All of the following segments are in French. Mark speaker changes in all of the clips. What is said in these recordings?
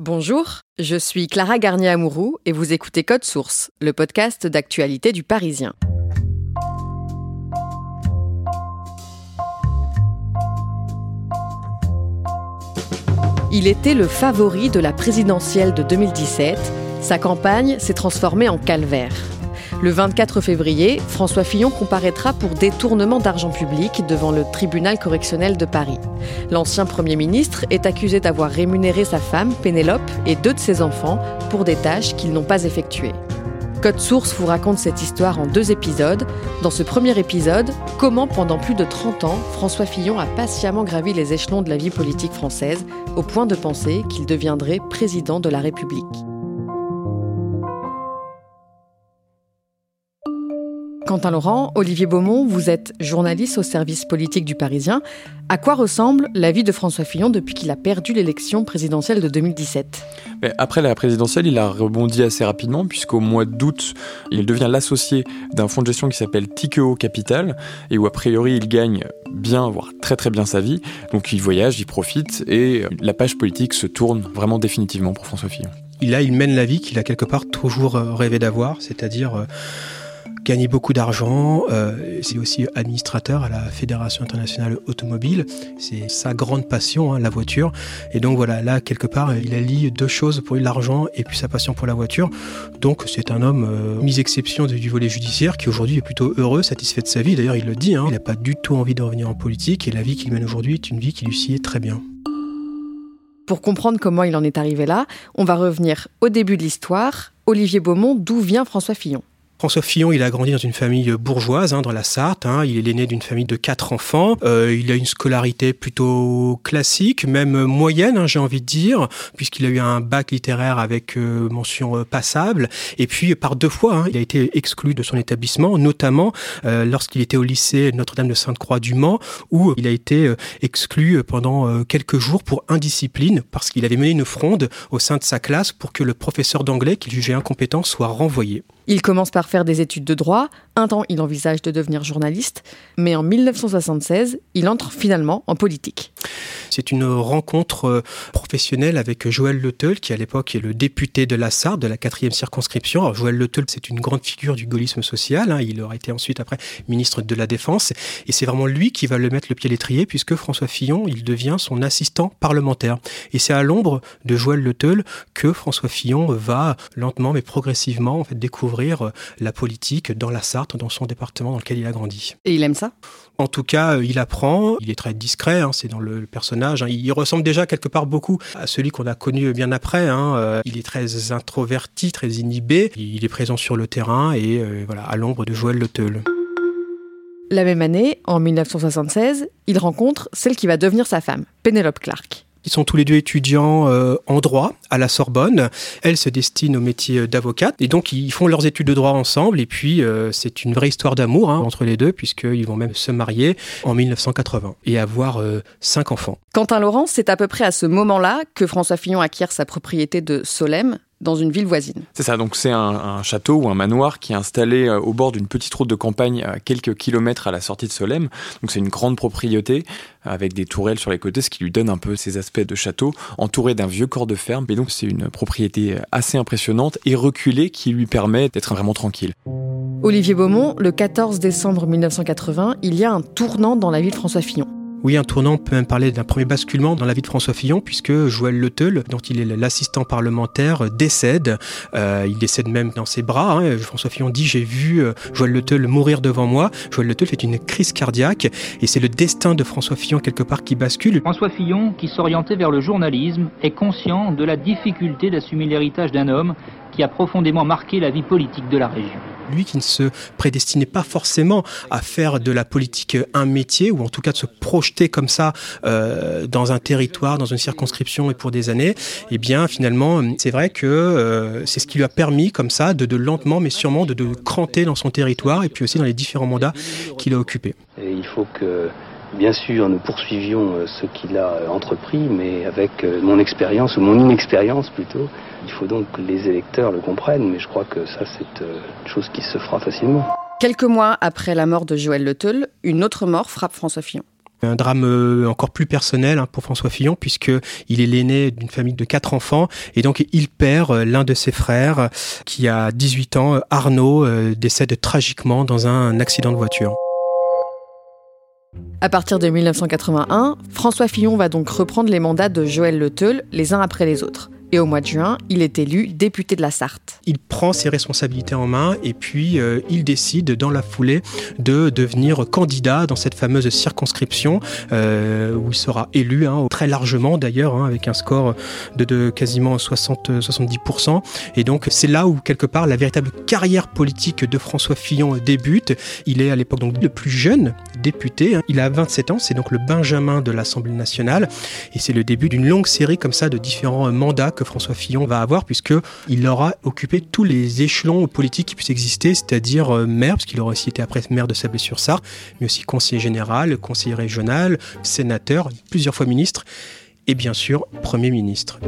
Speaker 1: Bonjour, je suis Clara Garnier-Amouroux et vous écoutez Code Source, le podcast d'actualité du Parisien. Il était le favori de la présidentielle de 2017. Sa campagne s'est transformée en calvaire. Le 24 février, François Fillon comparaîtra pour détournement d'argent public devant le tribunal correctionnel de Paris. L'ancien Premier ministre est accusé d'avoir rémunéré sa femme, Pénélope, et deux de ses enfants pour des tâches qu'ils n'ont pas effectuées. Code Source vous raconte cette histoire en deux épisodes. Dans ce premier épisode, comment pendant plus de 30 ans, François Fillon a patiemment gravi les échelons de la vie politique française au point de penser qu'il deviendrait président de la République. Quentin Laurent, Olivier Beaumont, vous êtes journaliste au service politique du Parisien. À quoi ressemble la vie de François Fillon depuis qu'il a perdu l'élection présidentielle de 2017
Speaker 2: Après la présidentielle, il a rebondi assez rapidement puisqu'au mois d'août, il devient l'associé d'un fonds de gestion qui s'appelle Tikeo Capital et où a priori il gagne bien, voire très très bien sa vie. Donc il voyage, il profite et la page politique se tourne vraiment définitivement pour François Fillon.
Speaker 3: Là, il mène la vie qu'il a quelque part toujours euh, rêvé d'avoir, c'est-à-dire gagner beaucoup d'argent. Euh, c'est aussi administrateur à la Fédération internationale automobile. C'est sa grande passion, hein, la voiture. Et donc voilà, là, quelque part, il allie deux choses pour lui, l'argent et puis sa passion pour la voiture. Donc c'est un homme, euh, mis exception du volet judiciaire, qui aujourd'hui est plutôt heureux, satisfait de sa vie. D'ailleurs, il le dit, hein, il n'a pas du tout envie de revenir en politique et la vie qu'il mène aujourd'hui est une vie qui lui sied très bien.
Speaker 1: Pour comprendre comment il en est arrivé là, on va revenir au début de l'histoire. Olivier Beaumont, d'où vient François Fillon?
Speaker 3: François Fillon, il a grandi dans une famille bourgeoise, hein, dans la Sarthe. Hein. Il est l'aîné d'une famille de quatre enfants. Euh, il a une scolarité plutôt classique, même moyenne, hein, j'ai envie de dire, puisqu'il a eu un bac littéraire avec euh, mention euh, passable. Et puis, par deux fois, hein, il a été exclu de son établissement, notamment euh, lorsqu'il était au lycée Notre-Dame de Sainte-Croix du Mans, où il a été euh, exclu pendant quelques jours pour indiscipline, parce qu'il avait mené une fronde au sein de sa classe pour que le professeur d'anglais, qu'il jugeait incompétent, soit renvoyé.
Speaker 1: Il commence par faire des études de droit. Un temps, il envisage de devenir journaliste. Mais en 1976, il entre finalement en politique.
Speaker 3: C'est une rencontre euh, professionnelle avec Joël Leteul, qui à l'époque est le député de la Sarthe, de la quatrième circonscription. Alors, Joël Leteul, c'est une grande figure du gaullisme social. Hein. Il aura été ensuite après ministre de la Défense. Et c'est vraiment lui qui va le mettre le pied à l'étrier, puisque François Fillon, il devient son assistant parlementaire. Et c'est à l'ombre de Joël Leteul que François Fillon va lentement mais progressivement en fait, découvrir euh, la politique dans la Sarthe, dans son département dans lequel il a grandi.
Speaker 1: Et il aime ça?
Speaker 3: En tout cas, euh, il apprend, il est très discret, hein, c'est dans le, personnage. Hein. Il ressemble déjà quelque part beaucoup à celui qu'on a connu bien après. Hein. Euh, il est très introverti, très inhibé. Il est présent sur le terrain et voilà, à l'ombre de Joël Le Teul.
Speaker 1: La même année, en 1976, il rencontre celle qui va devenir sa femme, Penelope Clark.
Speaker 3: Ils sont tous les deux étudiants euh, en droit à la Sorbonne. Elle se destine au métier d'avocate et donc ils font leurs études de droit ensemble. Et puis euh, c'est une vraie histoire d'amour hein, entre les deux puisqu'ils vont même se marier en 1980 et avoir euh, cinq enfants.
Speaker 1: Quentin Laurent, c'est à peu près à ce moment-là que François Fillon acquiert sa propriété de Solem, dans une ville voisine.
Speaker 2: C'est ça, donc c'est un, un, château ou un manoir qui est installé euh, au bord d'une petite route de campagne à quelques kilomètres à la sortie de Solem. Donc c'est une grande propriété avec des tourelles sur les côtés, ce qui lui donne un peu ces aspects de château, entouré d'un vieux corps de ferme. Et donc c'est une propriété assez impressionnante et reculée qui lui permet d'être vraiment tranquille.
Speaker 1: Olivier Beaumont, le 14 décembre 1980, il y a un tournant dans la vie de François Fillon.
Speaker 3: Oui, un tournant, peut même parler d'un premier basculement dans la vie de François Fillon, puisque Joël Le dont il est l'assistant parlementaire, décède. Euh, il décède même dans ses bras. Hein. François Fillon dit J'ai vu euh, Joël Le mourir devant moi. Joël Le fait une crise cardiaque, et c'est le destin de François Fillon, quelque part, qui bascule.
Speaker 4: François Fillon, qui s'orientait vers le journalisme, est conscient de la difficulté d'assumer l'héritage d'un homme qui a profondément marqué la vie politique de la région
Speaker 3: lui qui ne se prédestinait pas forcément à faire de la politique un métier, ou en tout cas de se projeter comme ça euh, dans un territoire, dans une circonscription et pour des années, eh bien finalement, c'est vrai que euh, c'est ce qui lui a permis comme ça de, de lentement mais sûrement de, de cranter dans son territoire et puis aussi dans les différents mandats qu'il a occupés.
Speaker 5: Et il faut que Bien sûr, nous poursuivions euh, ce qu'il a entrepris, mais avec mon expérience, ou mon inexpérience plutôt, il faut donc que les électeurs le comprennent, mais je crois que ça, c'est euh, une chose qui se fera facilement.
Speaker 1: Quelques mois après la mort de Joël Le une autre mort frappe François Fillon.
Speaker 3: Un drame euh, encore plus personnel hein, pour François Fillon puisque il est l'aîné d'une famille de quatre enfants et donc il perd euh, l'un de ses frères qui a 18 ans, Arnaud, décède tragiquement dans un accident de voiture.
Speaker 1: À partir de 1981, François Fillon va donc reprendre les mandats de Joël Le les uns après les autres. Et au mois de juin, il est élu député de la Sarthe.
Speaker 3: Il prend ses responsabilités en main et puis euh, il décide dans la foulée de devenir candidat dans cette fameuse circonscription euh, où il sera élu hein, très largement d'ailleurs hein, avec un score de, quasiment 60-70%. Et donc c'est là où quelque part la véritable carrière politique de François Fillon débute. Il est à l'époque donc le plus jeune député. Hein. Il a 27 ans, c'est donc le Benjamin de l'Assemblée nationale et c'est le début d'une longue série comme ça de différents mandats que François Fillon va avoir, puisqu'il aura occupé tous les échelons politiques qui puissent exister, c'est-à-dire euh, maire, parce qu'il aura aussi été après maire de Sablé-sur-Sarthe, mais aussi conseiller général, conseiller régional, sénateur, plusieurs fois ministre, et bien sûr Premier ministre.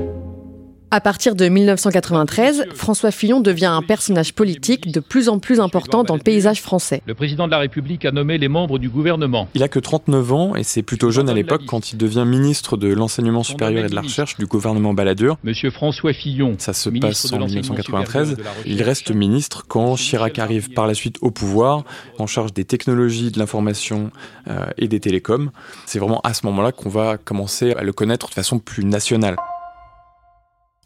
Speaker 1: À partir de 1993, François Fillon devient un personnage politique de plus en plus important dans le paysage français.
Speaker 6: Le président de la République a nommé les membres du gouvernement.
Speaker 2: Il a que 39 ans et c'est plutôt jeune à l'époque quand il devient ministre de l'enseignement supérieur et de la recherche du gouvernement Balladur.
Speaker 6: Monsieur François Fillon.
Speaker 2: Ça se passe en 1993. Il reste ministre quand Chirac arrive par la suite au pouvoir, en charge des technologies, de l'information euh, et des télécoms. C'est vraiment à ce moment-là qu'on va commencer à le connaître de façon plus nationale.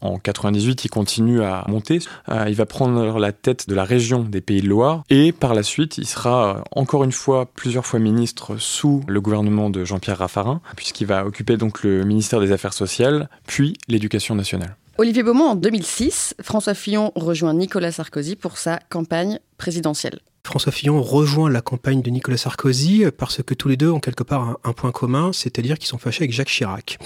Speaker 2: En 98, il continue à monter. Euh, il va prendre la tête de la région des Pays de Loire et par la suite, il sera euh, encore une fois plusieurs fois ministre sous le gouvernement de Jean-Pierre Raffarin, puisqu'il va occuper donc le ministère des Affaires sociales, puis l'éducation nationale.
Speaker 1: Olivier Beaumont, en 2006, François Fillon rejoint Nicolas Sarkozy pour sa campagne présidentielle.
Speaker 3: François Fillon rejoint la campagne de Nicolas Sarkozy parce que tous les deux ont quelque part un, point commun, c'est-à-dire qu'ils sont fâchés avec Jacques Chirac.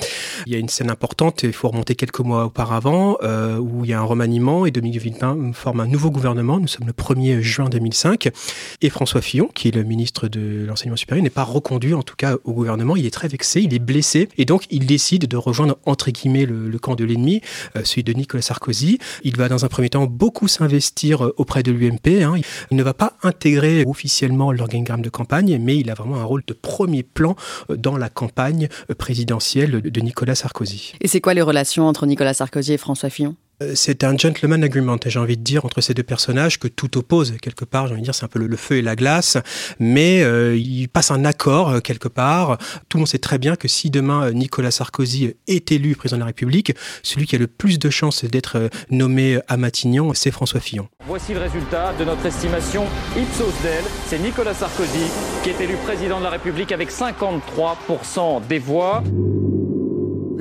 Speaker 3: Il y a une scène importante, il faut remonter quelques mois auparavant, euh, où il y a un remaniement et Dominique Villepin forme un nouveau gouvernement. Nous sommes le 1er juin 2005 et François Fillon, qui est le ministre de l'enseignement supérieur, n'est pas reconduit en tout cas au gouvernement. Il est très vexé, il est blessé et donc il décide de rejoindre entre guillemets le, camp de l'ennemi, euh, celui de Nicolas Sarkozy. Il va dans un premier temps beaucoup s'investir euh, auprès de l'UMP. Hein. Il ne va pas intégrer officiellement l'organigramme de campagne, mais il a vraiment un rôle de premier plan euh, dans la campagne euh, présidentielle de Nicolas Sarkozy.
Speaker 1: Et c'est quoi les relations entre Nicolas Sarkozy et François Fillon?
Speaker 3: C'est un gentleman agreement, j'ai envie de dire, entre ces deux personnages que tout oppose quelque part. J'ai envie de dire, c'est un peu le, feu et la glace, mais euh, il passe un accord euh, quelque part. Tout le monde sait très bien que si demain Nicolas Sarkozy est élu président de la République, celui qui a le plus de chances d'être nommé à Matignon, c'est François Fillon.
Speaker 7: Voici le résultat de notre estimation Ipsos Del. C'est Nicolas Sarkozy qui est élu président de la République avec 53% des voix.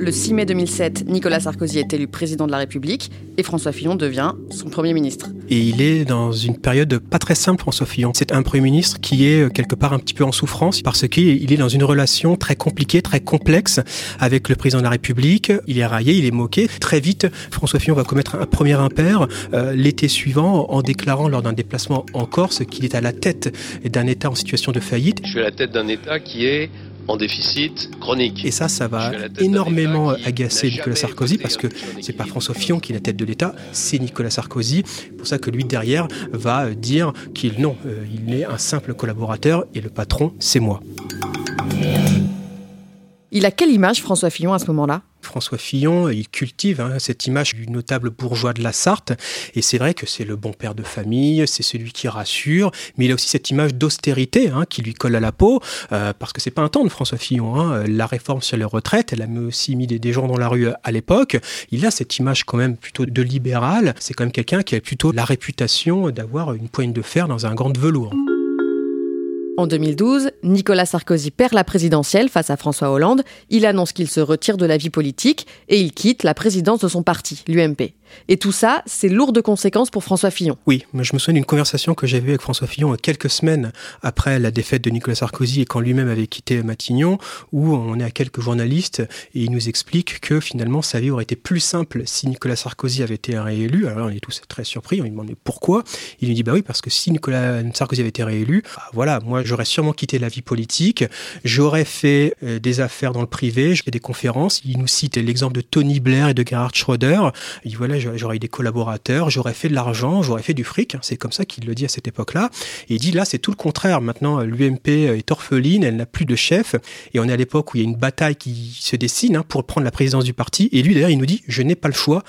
Speaker 1: Le 6 mai 2007, Nicolas Sarkozy est élu président de la République et François Fillon devient son Premier ministre.
Speaker 3: Et il est dans une période pas très simple, François Fillon. C'est un Premier ministre qui est euh, quelque part un petit peu en souffrance parce qu'il est dans une relation très compliquée, très complexe avec le président de la République. Il est raillé, il est moqué. Très vite, François Fillon va commettre un premier impair euh, l'été suivant en déclarant lors d'un déplacement en Corse qu'il est à la tête d'un État en situation de faillite.
Speaker 8: Je suis à la tête d'un État qui est en déficit chronique.
Speaker 3: Et ça, ça va énormément agacer Nicolas Sarkozy parce que c'est pas François Fillon qui est la tête de l'État, c'est Nicolas Sarkozy. C'est pour ça que lui derrière va dire qu'il non, euh, il est un simple collaborateur et le patron, c'est moi.
Speaker 1: Il a quelle image François Fillon à ce moment-là?
Speaker 3: François Fillon, il cultive hein, cette image du notable bourgeois de la Sarthe. Et c'est vrai que c'est le bon père de famille, c'est celui qui rassure, mais il a aussi cette image d'austérité hein, qui lui colle à la peau, euh, parce que c'est pas un temps de François Fillon. Hein. La réforme sur les retraites, elle a aussi mis des, des gens dans la rue à l'époque. Il a cette image quand même plutôt de libéral. C'est quand même quelqu'un qui a plutôt la réputation d'avoir une poigne de fer dans un gant de velours.
Speaker 1: En 2012, Nicolas Sarkozy perd la présidentielle face à François Hollande. Il annonce qu'il se retire de la vie politique et il quitte la présidence de son parti, l'UMP. Et tout ça, c'est lourd de conséquences pour François Fillon.
Speaker 3: Oui, je me souviens d'une conversation que j'avais avec François Fillon quelques semaines après la défaite de Nicolas Sarkozy et quand lui-même avait quitté Matignon, où on est à quelques journalistes et il nous explique que finalement sa vie aurait été plus simple si Nicolas Sarkozy avait été réélu. Alors on est tous très surpris, on lui demande pourquoi? Il lui dit bah oui parce que si Nicolas Sarkozy avait été réélu, bah voilà, moi j'aurais sûrement quitté la vie politique, j'aurais fait euh, des affaires dans le privé, j'ai fait des conférences. Il nous cite l'exemple de Tony Blair et de Gerhard Schröder. Il voilà j'aurais eu des collaborateurs, j'aurais fait de l'argent, j'aurais fait du fric. C'est comme ça qu'il le dit à cette époque-là. Et il dit là, c'est tout le contraire. Maintenant, l'UMP est orpheline, elle n'a plus de chef. Et on est à l'époque où il y a une bataille qui se dessine hein, pour prendre la présidence du parti. Et lui, d'ailleurs, il nous dit, je n'ai pas le choix.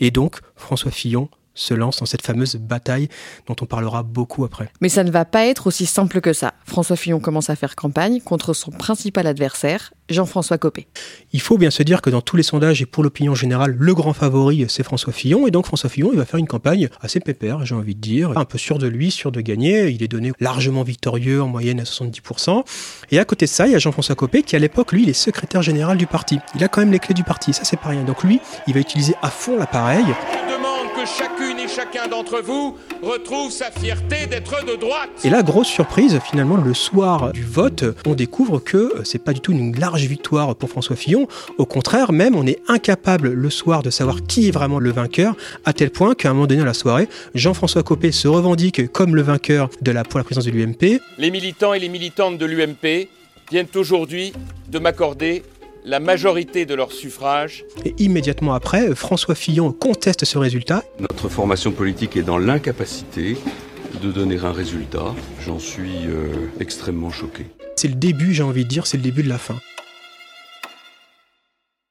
Speaker 3: Et donc, François Fillon se lance dans cette fameuse bataille dont on parlera beaucoup après.
Speaker 1: Mais ça ne va pas être aussi simple que ça. François Fillon commence à faire campagne contre son principal adversaire, Jean-François Copé.
Speaker 3: Il faut bien se dire que dans tous les sondages et pour l'opinion générale, le grand favori, c'est François Fillon. Et donc François Fillon, il va faire une campagne assez pépère, j'ai envie de dire, un peu sûr de lui, sûr de gagner. Il est donné largement victorieux, en moyenne à 70%. Et à côté de ça, il y a Jean-François Copé qui, à l'époque, lui, il est secrétaire général du parti. Il a quand même les clés du parti, ça c'est pas rien. Donc lui, il va utiliser à fond l'appareil
Speaker 9: chacune et chacun d'entre vous retrouve sa fierté d'être de droite.
Speaker 3: Et là, grosse surprise, finalement, le soir du vote, on découvre que c'est pas du tout une large victoire pour François Fillon. Au contraire, même, on est incapable le soir de savoir qui est vraiment le vainqueur, à tel point qu'à un moment donné dans la soirée, Jean-François Copé se revendique comme le vainqueur de la, pour la présidence de l'UMP.
Speaker 9: Les militants et les militantes de l'UMP viennent aujourd'hui de m'accorder la majorité de leurs suffrages.
Speaker 3: Et immédiatement après, François Fillon conteste ce résultat.
Speaker 10: Notre formation politique est dans l'incapacité de donner un résultat. J'en suis euh, extrêmement choqué.
Speaker 3: C'est le début, j'ai envie de dire, c'est le début de la fin.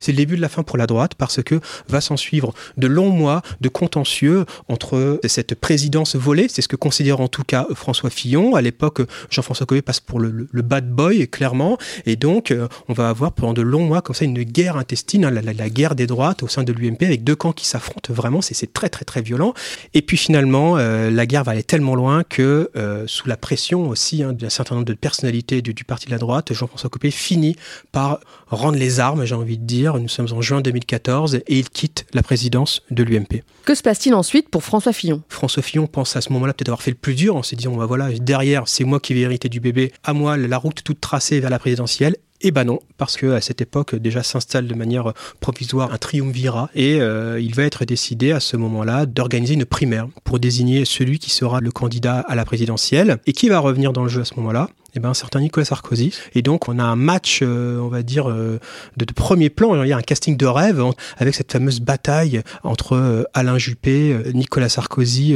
Speaker 3: C'est le début de la fin pour la droite parce que va s'en suivre de longs mois de contentieux entre cette présidence volée, c'est ce que considère en tout cas François Fillon. À l'époque, Jean-François Copé passe pour le, bad boy, clairement. Et donc, euh, on va avoir pendant de longs mois comme ça une guerre intestine, hein, la, guerre des droites au sein de l'UMP avec deux camps qui s'affrontent vraiment. C'est très, très, très violent. Et puis finalement, euh, la guerre va aller tellement loin que, euh, sous la pression aussi hein, d'un certain nombre de personnalités du, du parti de la droite, Jean-François Copé finit par rendre les armes, j'ai envie de dire, nous sommes en juin 2014 et il quitte la présidence de l'UMP.
Speaker 1: Que se passe-t-il ensuite pour François Fillon?
Speaker 3: François Fillon pense à ce moment-là peut-être avoir fait le plus dur en se disant bah voilà, derrière, c'est moi qui vais hériter du bébé, à moi la route toute tracée vers la présidentielle. Et ben non, parce que à cette époque déjà s'installe de manière provisoire un triumvirat et euh, il va être décidé à ce moment-là d'organiser une primaire pour désigner celui qui sera le candidat à la présidentielle et qui va revenir dans le jeu à ce moment-là eh ben, un certain Nicolas Sarkozy. Et donc, on a un match, euh, on va dire, euh, de, premier plan. Il y a un casting de rêve avec cette fameuse bataille entre Alain Juppé, Nicolas Sarkozy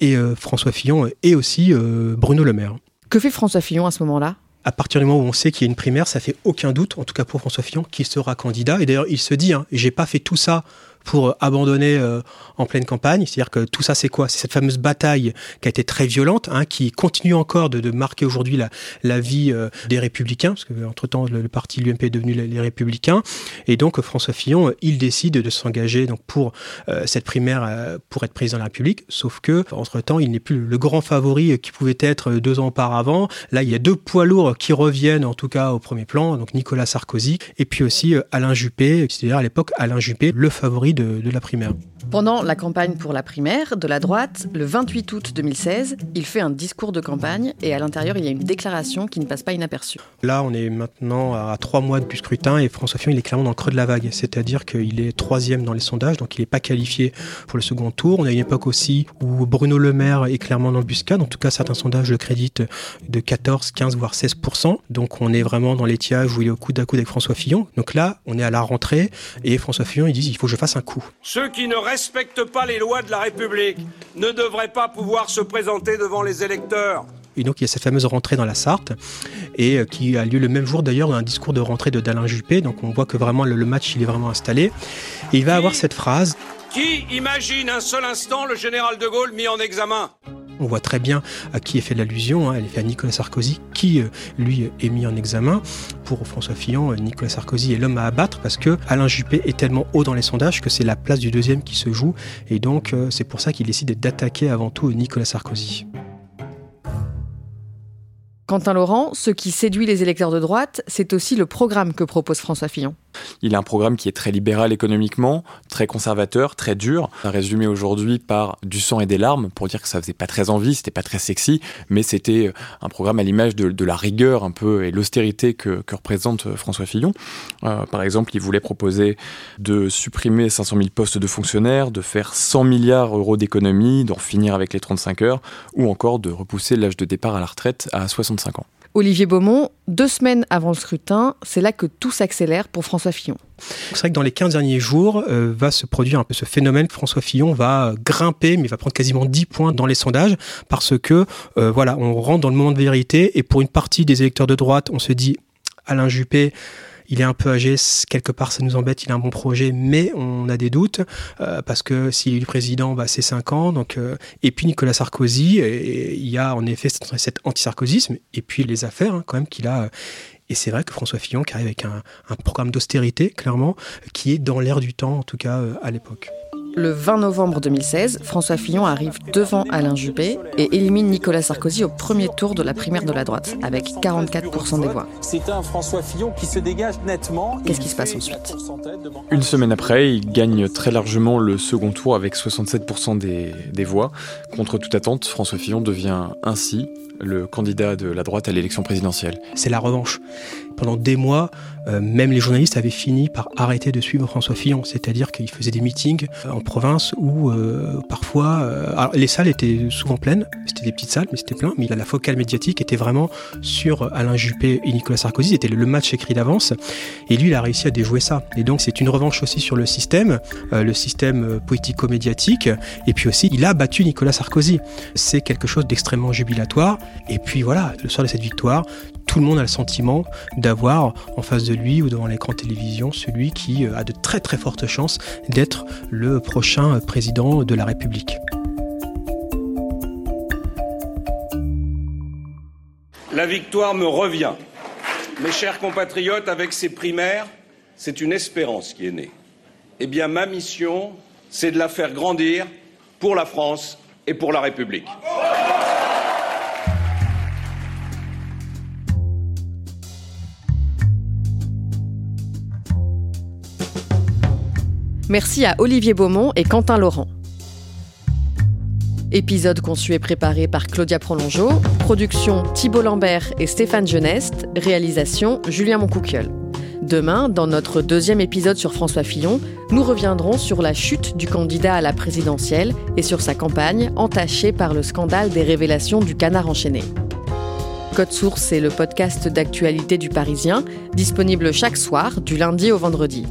Speaker 3: et François Fillon et aussi Bruno Le Maire.
Speaker 1: Que fait François Fillon à ce moment-là?
Speaker 3: À partir du moment où on sait qu'il y a une primaire, ça fait aucun doute, en tout cas pour François Fillon, qu'il sera candidat. Et d'ailleurs, il se dit, hein, j'ai pas fait tout ça pour abandonner euh, en pleine campagne. C'est-à-dire que tout ça, c'est quoi? C'est cette fameuse bataille qui a été très violente, hein, qui continue encore de, marquer aujourd'hui la, vie euh, des Républicains, parce que entre temps le, parti l'UMP est devenu les, Républicains. Et donc François Fillon, il décide de s'engager donc pour euh, cette primaire pour être président de la République. Sauf que entre temps, il n'est plus le grand favori qui pouvait être deux ans auparavant. Là, il y a deux poids lourds qui reviennent en tout cas au premier plan, donc Nicolas Sarkozy et puis aussi Alain Juppé, c'est-à-dire à l'époque Alain Juppé, le favori de, la primaire.
Speaker 1: Pendant la campagne pour la primaire de la droite, le 28 août 2016, il fait un discours de campagne et à l'intérieur, il y a une déclaration qui ne passe pas inaperçue.
Speaker 3: Là, on est maintenant à trois mois du scrutin et François Fillon, il est clairement dans le creux de la vague. C'est-à-dire qu'il est troisième dans les sondages, donc il n'est pas qualifié pour le second tour. On a une époque aussi où Bruno Le Maire est clairement dans le buscade. En tout cas, certains sondages le créditent de 14, 15, voire 16%. Donc on est vraiment dans l'étiage où il est au coude à coude avec François Fillon. Donc là, on est à la rentrée et François Fillon, il dit il faut que je fasse un coup.
Speaker 9: Ceux qui ne respectent pas les lois de la République ne devraient pas pouvoir se présenter devant les électeurs.
Speaker 3: Et donc il y a cette fameuse rentrée dans la Sarthe, et qui a lieu le même jour d'ailleurs un discours de rentrée de d'Alain Juppé. Donc on voit que vraiment le, match il est vraiment installé. Et il va avoir cette phrase.
Speaker 11: Qui imagine un seul instant le général de Gaulle mis en examen?
Speaker 3: On voit très bien à qui est fait l'allusion. Hein. Elle est faite à Nicolas Sarkozy, qui euh, lui est mis en examen. Pour François Fillon, euh, Nicolas Sarkozy est l'homme à abattre parce que Alain Juppé est tellement haut dans les sondages que c'est la place du deuxième qui se joue. Et donc, euh, c'est pour ça qu'il décide d'attaquer avant tout Nicolas Sarkozy.
Speaker 1: Quentin Laurent, ce qui séduit les électeurs de droite, c'est aussi le programme que propose François Fillon.
Speaker 2: Il a un programme qui est très libéral économiquement, très conservateur, très dur, résumé aujourd'hui par du sang et des larmes, pour dire que ça faisait pas très envie, c'était pas très sexy, mais c'était un programme à l'image de, la rigueur un peu et l'austérité que, représente euh, François Fillon. Euh, par exemple, il voulait proposer de supprimer 500 000 postes de fonctionnaires, de faire 100 milliards d'euros d'économies, d'en finir avec les 35 heures, ou encore de repousser l'âge de départ à la retraite à 65 ans.
Speaker 1: Olivier Beaumont, deux semaines avant le scrutin, c'est là que tout s'accélère pour François Fillon.
Speaker 3: C'est vrai que dans les 15 derniers jours, euh, va se produire un peu ce phénomène. François Fillon va grimper, mais va prendre quasiment 10 points dans les sondages, parce que, euh, voilà, on rentre dans le moment de vérité, et pour une partie des électeurs de droite, on se dit, Alain Juppé, il est un peu âgé, quelque part ça nous embête, il a un bon projet, mais on a des doutes, euh, parce que s'il est président, bah, c'est 5 ans. Donc, euh, et puis Nicolas Sarkozy, il y a en effet cet, anti-sarkozisme, et puis les affaires hein, quand même qu'il a. Et c'est vrai que François Fillon qui arrive avec un, programme d'austérité, clairement, qui est dans l'air du temps, en tout cas euh, à l'époque.
Speaker 1: Le 20 novembre 2016, François Fillon arrive devant Alain Juppé et élimine Nicolas Sarkozy au premier tour de la primaire de la droite, avec 44% des voix.
Speaker 12: C'est un François Fillon qui se dégage nettement.
Speaker 1: Qu'est-ce qui se passe ensuite?
Speaker 2: Une semaine après, il gagne très largement le second tour avec 67% des, des voix. Contre toute attente, François Fillon devient ainsi le candidat de la droite à l'élection présidentielle.
Speaker 3: C'est la revanche pendant des mois, euh, même les journalistes avaient fini par arrêter de suivre François Fillon, c'est-à-dire qu'il faisait des meetings euh, en province où euh, parfois, les salles étaient souvent pleines, c'était des petites salles, mais c'était plein, mais la focale médiatique était vraiment sur Alain Juppé et Nicolas Sarkozy, c'était le match écrit d'avance, et lui il a réussi à déjouer ça. Et donc c'est une revanche aussi sur le système, le système politico-médiatique, et puis aussi il a battu Nicolas Sarkozy. C'est quelque chose d'extrêmement jubilatoire, et puis voilà, le soir de cette victoire, tout le monde a le sentiment d'avoir en face de lui ou devant l'écran télévision celui qui euh, a de très très fortes chances d'être le prochain président de la République.
Speaker 11: La victoire me revient. Mes chers compatriotes, avec ces primaires, c'est une espérance qui est née. Eh bien, ma mission, c'est de la faire grandir pour la France et pour la République.
Speaker 1: Merci à Olivier Beaumont et Quentin Laurent. Épisode conçu et préparé par Claudia Prolongeau, production Thibault Lambert et Stéphane Geneste, réalisation Julien Moncouquiol. Demain, dans notre deuxième épisode sur François Fillon, nous reviendrons sur la chute du candidat à la présidentielle et sur sa campagne entachée par le scandale des révélations du canard enchaîné. Code Source c'est le podcast d'actualité du Parisien, disponible chaque soir, du lundi au vendredi.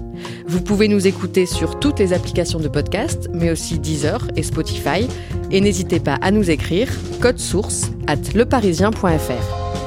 Speaker 1: Vous pouvez nous écouter sur toutes les applications de podcast, mais aussi Deezer et Spotify. Et n'hésitez pas à nous écrire code source at leparisien.fr.